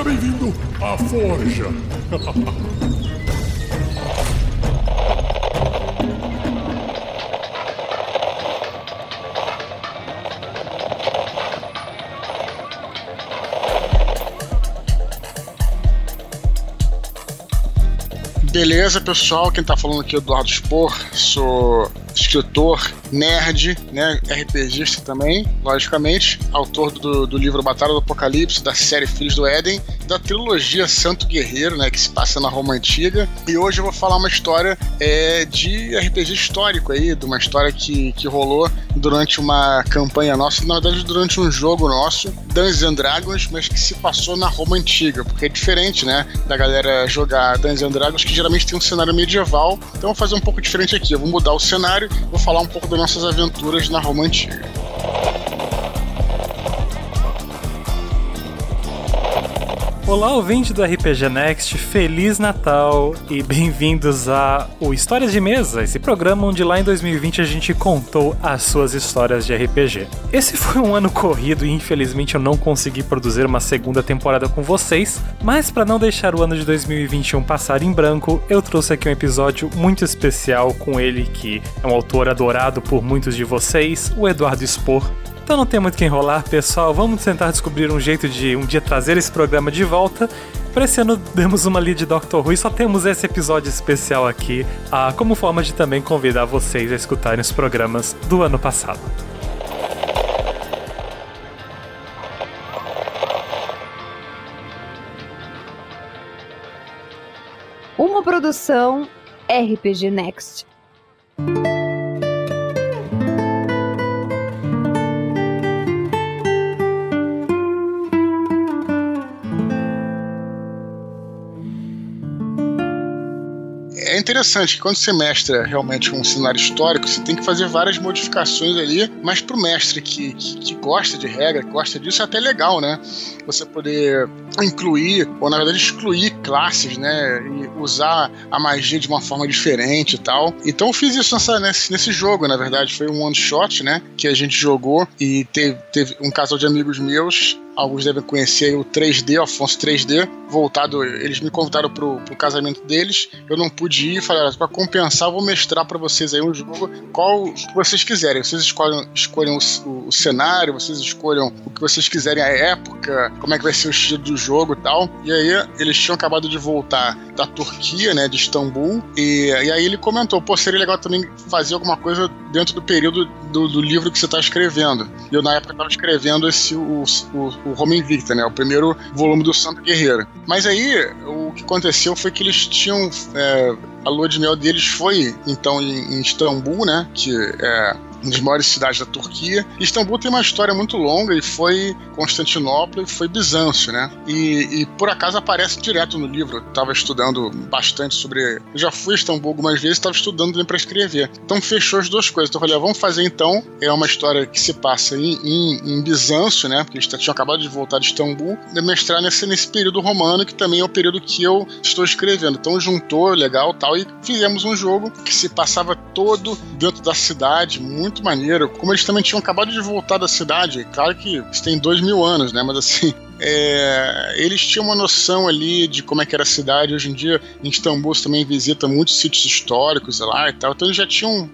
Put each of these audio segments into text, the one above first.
Seja bem-vindo à Forja. Beleza, pessoal? Quem tá falando aqui é o Eduardo Spor, sou escritor, nerd, né, RPGista também, logicamente, autor do, do livro Batalha do Apocalipse, da série Filhos do Éden, da trilogia Santo Guerreiro, né, que se passa na Roma Antiga. E hoje eu vou falar uma história é, de RPG histórico aí, de uma história que, que rolou durante uma campanha nossa, na verdade durante um jogo nosso, Dungeons and Dragons, mas que se passou na Roma Antiga, porque é diferente, né, da galera jogar Dungeons and Dragons, que geralmente tem um cenário medieval. Então eu vou fazer um pouco diferente aqui, eu vou mudar o cenário, vou falar um pouco das nossas aventuras na Roma Antiga. Olá, ouvinte do RPG Next, Feliz Natal e bem-vindos a o Histórias de Mesa, esse programa onde lá em 2020 a gente contou as suas histórias de RPG. Esse foi um ano corrido e infelizmente eu não consegui produzir uma segunda temporada com vocês, mas para não deixar o ano de 2021 passar em branco, eu trouxe aqui um episódio muito especial com ele que é um autor adorado por muitos de vocês, o Eduardo Spor, então não tem muito que enrolar, pessoal. Vamos tentar descobrir um jeito de um dia trazer esse programa de volta. Para esse ano demos uma ali de Doctor Who e só temos esse episódio especial aqui, ah, como forma de também convidar vocês a escutarem os programas do ano passado. Uma produção RPG Next. Interessante que quando você mestra realmente um cenário histórico, você tem que fazer várias modificações ali, mas pro mestre que, que, que gosta de regra, que gosta disso, é até legal, né? Você poder incluir, ou na verdade excluir classes, né? E usar a magia de uma forma diferente e tal. Então eu fiz isso nessa, nesse, nesse jogo, na verdade. Foi um one shot, né? Que a gente jogou e teve, teve um casal de amigos meus alguns devem conhecer o 3D, Afonso 3D, voltado, eles me convidaram pro, pro casamento deles, eu não pude ir, falei, para compensar, vou mestrar para vocês aí um jogo, qual que vocês quiserem, vocês escolhem, escolhem o, o, cenário, vocês escolham o que vocês quiserem, a época, como é que vai ser o estilo do jogo e tal, e aí eles tinham acabado de voltar da Turquia, né, de Istambul, e, e aí ele comentou, pô, seria legal também fazer alguma coisa dentro do período do, do livro que você está escrevendo, e eu na época estava escrevendo esse, o, o o Roma Invicta, né? O primeiro volume do Santo Guerreiro. Mas aí, o que aconteceu foi que eles tinham. É, a lua de mel deles foi, então, em, em Istambul, né? Que é uma das maiores cidades da Turquia. Istambul tem uma história muito longa e foi Constantinopla e foi Bizâncio, né? E, e por acaso aparece direto no livro. Eu tava estudando bastante sobre. Eu já fui a Istambul algumas vezes, estava estudando para escrever. Então fechou as duas coisas. Então eu falei, ah, vamos fazer então. É uma história que se passa em, em, em Bizâncio, né? Porque eles tinham acabado de voltar de Istambul, e mestrar nesse, nesse período romano, que também é o período que eu estou escrevendo. Então juntou, legal tal, e fizemos um jogo que se passava todo dentro da cidade, muito muito maneiro. Como eles também tinham acabado de voltar da cidade, claro que isso tem dois mil anos, né? Mas assim, é, eles tinham uma noção ali de como é que era a cidade. Hoje em dia, em Istambul, você também visita muitos sítios históricos lá e tal. Então eles já tinham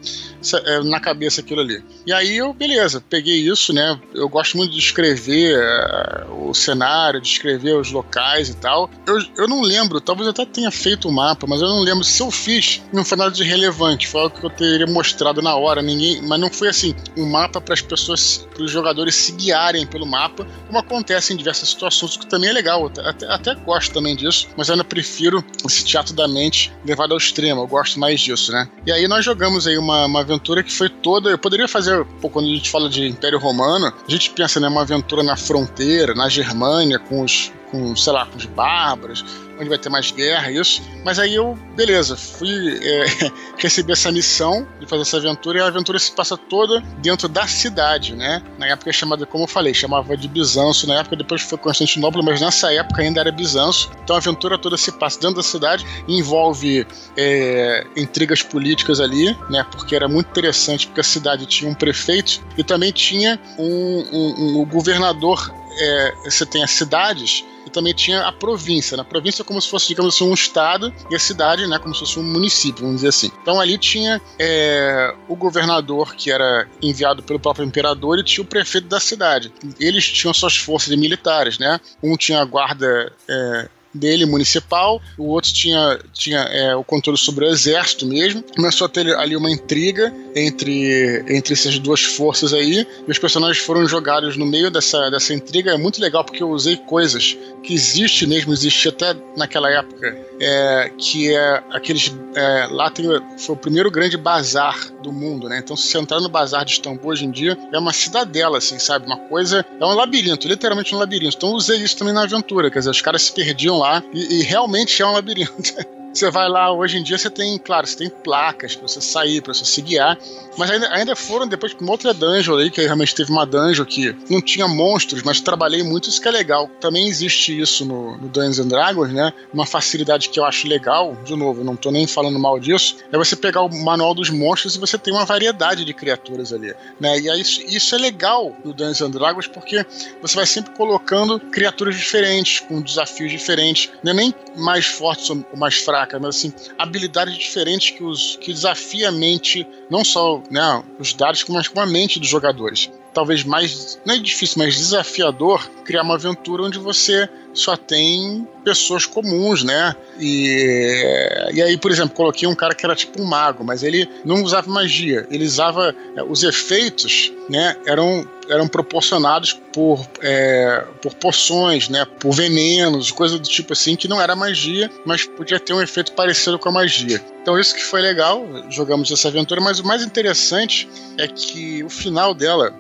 é, na cabeça aquilo ali. E aí eu, beleza, peguei isso, né? Eu gosto muito de escrever uh, o cenário, de escrever os locais e tal. Eu, eu não lembro, talvez eu até tenha feito o um mapa, mas eu não lembro se eu fiz. Não foi nada de relevante, foi algo que eu teria mostrado na hora. Ninguém, mas não foi assim um mapa para as pessoas, para os jogadores se guiarem pelo mapa, como acontece em diversas situações, que também é legal. Até, até gosto também disso, mas ainda prefiro esse teatro da mente levado ao extremo. Eu gosto mais disso, né? E aí nós jogamos aí uma, uma aventura que foi toda. Eu poderia fazer, pô, quando a gente fala de Império Romano, a gente pensa, né, uma aventura na fronteira, na Germânia, com os, com, sei lá, com os bárbaros, onde vai ter mais guerra, isso. Mas aí eu, beleza, fui é, receber essa missão de fazer essa aventura e a aventura se passa toda dentro da cidade, né? Na época chamada, como eu falei, chamava de Bizâncio, na época depois foi Constantinopla, mas nessa época ainda era Bizâncio. Então a aventura toda se passa dentro da cidade, envolve é, intrigas políticas ali, né? Porque era muito interessante, porque a cidade tinha um prefeito e também tinha um, um, um, um governador. É, você tem as cidades e também tinha a província. Né? província é como se fosse, digamos assim, um estado e a cidade, né, como se fosse um município, vamos dizer assim. Então ali tinha é, o governador que era enviado pelo próprio imperador e tinha o prefeito da cidade. Eles tinham suas forças militares, né? Um tinha a guarda é, dele municipal, o outro tinha, tinha é, o controle sobre o exército mesmo. Começou a ter ali uma intriga entre, entre essas duas forças aí, e os personagens foram jogados no meio dessa, dessa intriga. É muito legal porque eu usei coisas que existe mesmo, existe até naquela época, é, que é aqueles. É, lá tem, foi o primeiro grande bazar do mundo, né? Então, se você entrar no bazar de Istambul hoje em dia, é uma cidadela, assim, sabe? Uma coisa. É um labirinto, literalmente um labirinto. Então, usei isso também na aventura, quer dizer, os caras se perdiam lá lá e, e realmente é um labirinto. Você vai lá, hoje em dia você tem, claro, você tem placas para você sair, para você se guiar, mas ainda, ainda foram depois com outra dungeon aí, que realmente teve uma dungeon que não tinha monstros, mas trabalhei muito, isso que é legal. Também existe isso no, no Dungeons and Dragons, né? Uma facilidade que eu acho legal, de novo, não tô nem falando mal disso, é você pegar o manual dos monstros e você tem uma variedade de criaturas ali, né? E aí isso, isso é legal no Dungeons and Dragons porque você vai sempre colocando criaturas diferentes, com desafios diferentes, não é nem mais fortes ou mais fracos mas assim, habilidades diferentes que, os, que desafia a mente, não só né, os dados, mas com a mente dos jogadores. Talvez mais, não é difícil, mas desafiador criar uma aventura onde você só tem pessoas comuns, né? E, e aí, por exemplo, coloquei um cara que era tipo um mago, mas ele não usava magia, ele usava é, os efeitos, né? Eram eram proporcionados por, é, por poções, né, por venenos, coisas do tipo assim, que não era magia, mas podia ter um efeito parecido com a magia. Então isso que foi legal, jogamos essa aventura, mas o mais interessante é que o final dela,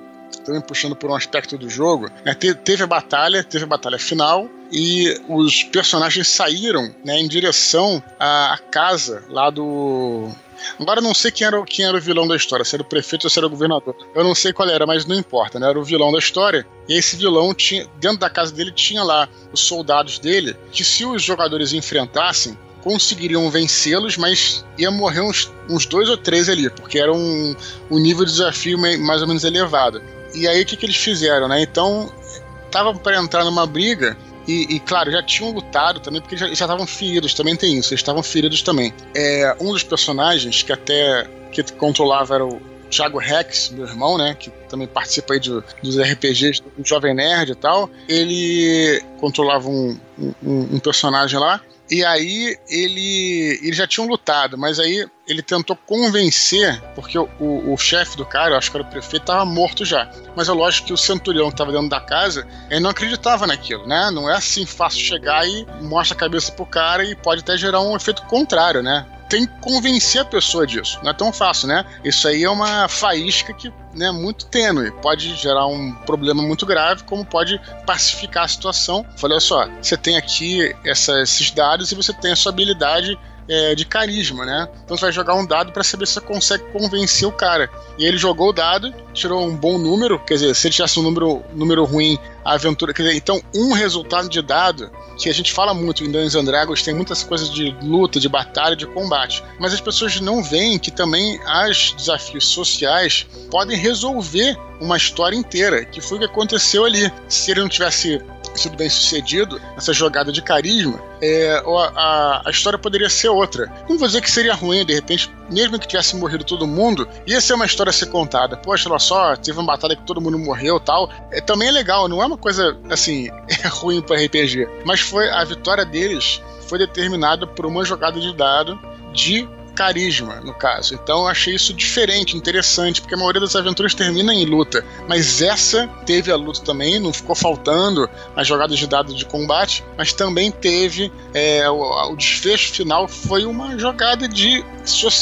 também puxando por um aspecto do jogo, né, teve a batalha, teve a batalha final, e os personagens saíram né, em direção à casa lá do Agora eu não sei quem era, quem era o vilão da história, se era o prefeito ou se era o governador. Eu não sei qual era, mas não importa, né? Era o vilão da história. E esse vilão tinha, dentro da casa dele, tinha lá os soldados dele, que se os jogadores enfrentassem, conseguiriam vencê-los, mas ia morrer uns, uns dois ou três ali, porque era um, um nível de desafio mais ou menos elevado. E aí o que, que eles fizeram, né? Então, estavam para entrar numa briga e, e, claro, já tinham lutado também, porque já estavam feridos, também tem isso, eles estavam feridos também. É, um dos personagens que até que controlava era o Thiago Rex, meu irmão, né, que também participa aí de, dos RPGs do Jovem Nerd e tal. Ele controlava um, um, um personagem lá e aí ele, eles já tinham lutado, mas aí ele tentou convencer, porque o, o, o chefe do cara, acho que era o prefeito, estava morto já. Mas é lógico que o centurião que estava dentro da casa, ele não acreditava naquilo, né? Não é assim fácil chegar e mostra a cabeça pro cara e pode até gerar um efeito contrário, né? Tem que convencer a pessoa disso. Não é tão fácil, né? Isso aí é uma faísca que né, muito tênue. Pode gerar um problema muito grave, como pode pacificar a situação. Falei, olha só, você tem aqui essa, esses dados e você tem a sua habilidade é, de carisma, né? Então você vai jogar um dado para saber se você consegue convencer o cara. E ele jogou o dado, tirou um bom número, quer dizer, se ele tivesse um número, número ruim, a aventura. Quer dizer, então, um resultado de dado, que a gente fala muito em Dungeons and Dragons, tem muitas coisas de luta, de batalha, de combate. Mas as pessoas não veem que também as desafios sociais podem resolver uma história inteira, que foi o que aconteceu ali. Se ele não tivesse sido bem sucedido, essa jogada de carisma, é, a, a, história poderia ser outra. Não vou dizer que seria ruim, de repente, mesmo que tivesse morrido todo mundo, ia ser uma história a ser contada. Poxa, olha só, teve uma batalha que todo mundo morreu tal. É, também é legal, não é uma coisa assim, é ruim para RPG. Mas foi a vitória deles foi determinada por uma jogada de dado de carisma, no caso. Então eu achei isso diferente, interessante, porque a maioria das aventuras termina em luta. Mas essa teve a luta também, não ficou faltando as jogadas de dados de combate, mas também teve é, o, o desfecho final foi uma jogada de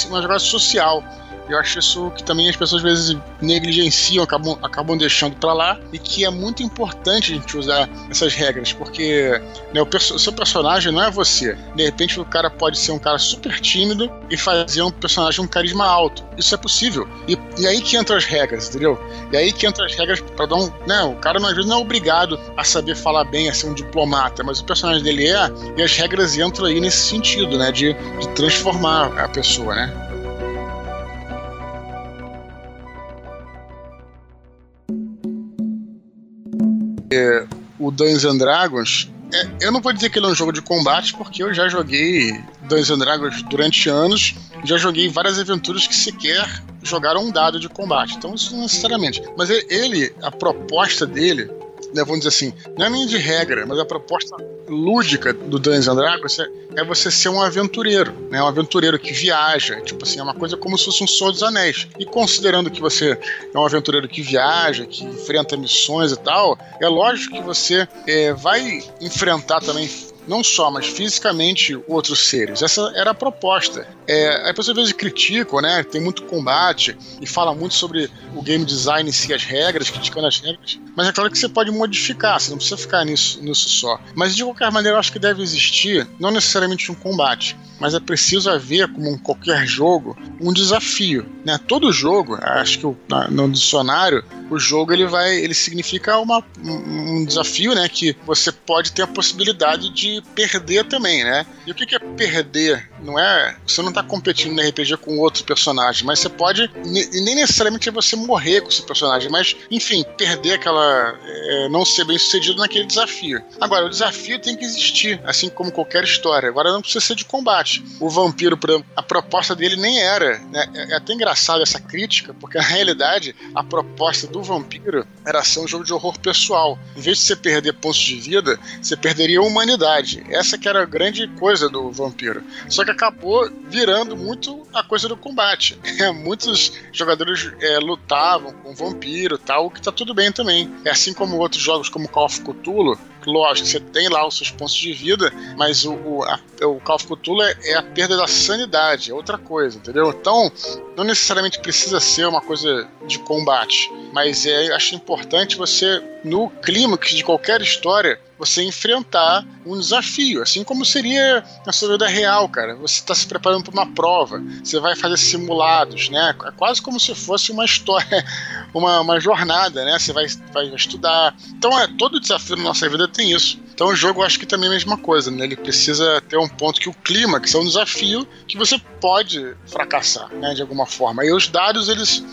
uma jogada social eu acho isso que também as pessoas às vezes negligenciam, acabam, acabam deixando para lá e que é muito importante a gente usar essas regras, porque né, o, perso seu personagem não é você. De repente o cara pode ser um cara super tímido e fazer um personagem um carisma alto. Isso é possível. E, e aí que entram as regras, entendeu? E aí que entram as regras para dar um. Né, o cara às vezes não é obrigado a saber falar bem, a ser um diplomata, mas o personagem dele é, e as regras entram aí nesse sentido, né? De, de transformar a pessoa, né? O Dungeons and Dragons é, eu não vou dizer que ele é um jogo de combate, porque eu já joguei Dungeons Dragons durante anos, já joguei várias aventuras que sequer jogaram um dado de combate. Então, isso não necessariamente. Mas ele, a proposta dele, né, vamos dizer assim, não é nem de regra, mas a proposta lúdica do Dungeons Dragons é, é você ser um aventureiro, né? Um aventureiro que viaja, tipo assim, é uma coisa como se fosse um Senhor dos Anéis. E considerando que você é um aventureiro que viaja, que enfrenta missões e tal, é lógico que você é, vai enfrentar também não só, mas fisicamente outros seres. Essa era a proposta. É, as pessoas às vezes criticam, né? Tem muito combate e fala muito sobre o game design em si, as regras, criticando as regras. Mas é claro que você pode modificar, você não precisa ficar nisso, nisso só. Mas de qualquer maneira, eu acho que deve existir, não necessariamente um combate, mas é preciso haver, como em qualquer jogo, um desafio. Né? Todo jogo, acho que no dicionário, o jogo ele vai, ele significa uma, um desafio, né? Que você pode ter a possibilidade de perder também, né? E o que é perder? Não é, você não está competindo no RPG com outro personagem, mas você pode, e nem necessariamente é você morrer com esse personagem, mas enfim, perder aquela, é, não ser bem sucedido naquele desafio. Agora, o desafio tem que existir, assim como qualquer história. Agora, não precisa ser de combate. O vampiro, a proposta dele nem era, né? É, é até engraçado essa crítica, porque na realidade a proposta do vampiro era ser um jogo de horror pessoal. Em vez de você perder pontos de vida, você perderia a humanidade. Essa que era a grande coisa do vampiro. Só que acabou virando muito a coisa do combate. Muitos jogadores é, lutavam com vampiro tal, que tá tudo bem também. É assim como outros jogos como Call of Cthulhu, lógico, você tem lá os seus pontos de vida, mas o, o, a, o Call of Cthulhu é, é, a perda da sanidade, é outra coisa, entendeu? Então, não necessariamente precisa ser uma coisa de combate, mas é, acho importante você, no clímax de qualquer história, você enfrentar um desafio, assim como seria na sua vida real, cara. Você está se preparando para uma prova, você vai fazer simulados, né? É quase como se fosse uma história, uma, uma jornada, né? Você vai, vai estudar. Então, é, todo desafio na nossa vida tem isso. Então o jogo eu acho que também é a mesma coisa, né? Ele precisa ter um ponto que o clima, que é um desafio que você pode fracassar, né? De alguma forma. E os dados, eles,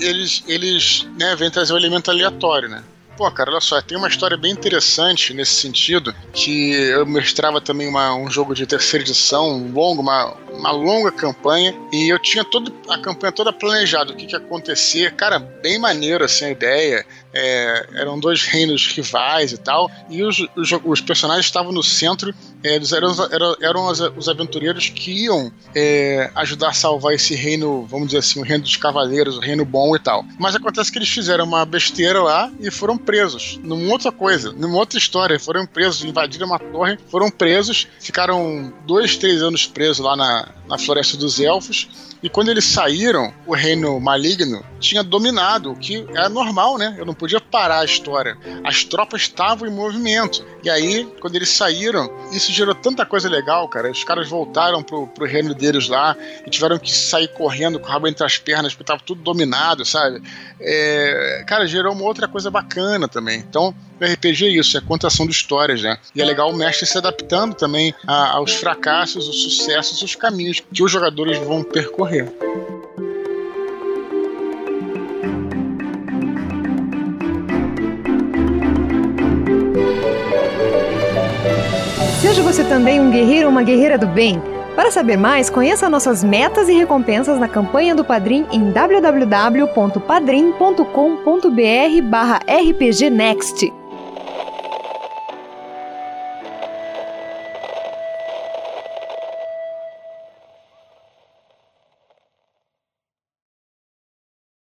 eles, eles né, vêm trazer um elemento aleatório, né? Pô, cara, olha só, tem uma história bem interessante nesse sentido, que eu mestrava também uma, um jogo de terceira edição, um longo, uma, uma longa campanha, e eu tinha todo, a campanha toda planejada, o que, que ia acontecer. Cara, bem maneiro assim a ideia. É, eram dois reinos rivais e tal, e os, os, os personagens estavam no centro, eles eram, eram, eram os, os aventureiros que iam é, ajudar a salvar esse reino, vamos dizer assim, o reino dos cavaleiros, o reino bom e tal. Mas acontece que eles fizeram uma besteira lá e foram presos, numa outra coisa, numa outra história, foram presos, invadiram uma torre, foram presos, ficaram dois, três anos presos lá na, na floresta dos elfos, e quando eles saíram, o reino maligno tinha dominado, o que era normal, né? Eu não podia parar a história. As tropas estavam em movimento. E aí, quando eles saíram, isso gerou tanta coisa legal, cara. Os caras voltaram pro, pro reino deles lá e tiveram que sair correndo com o rabo entre as pernas, porque tava tudo dominado, sabe? É, cara, gerou uma outra coisa bacana também. Então, RPG é isso, é contação de histórias, né? E é legal o mestre se adaptando também a, aos fracassos, os sucessos, os caminhos que os jogadores vão percorrer. Seja você também um guerreiro ou uma guerreira do bem. Para saber mais, conheça nossas metas e recompensas na campanha do Padrim em www.padrim.com.br/rpgnext.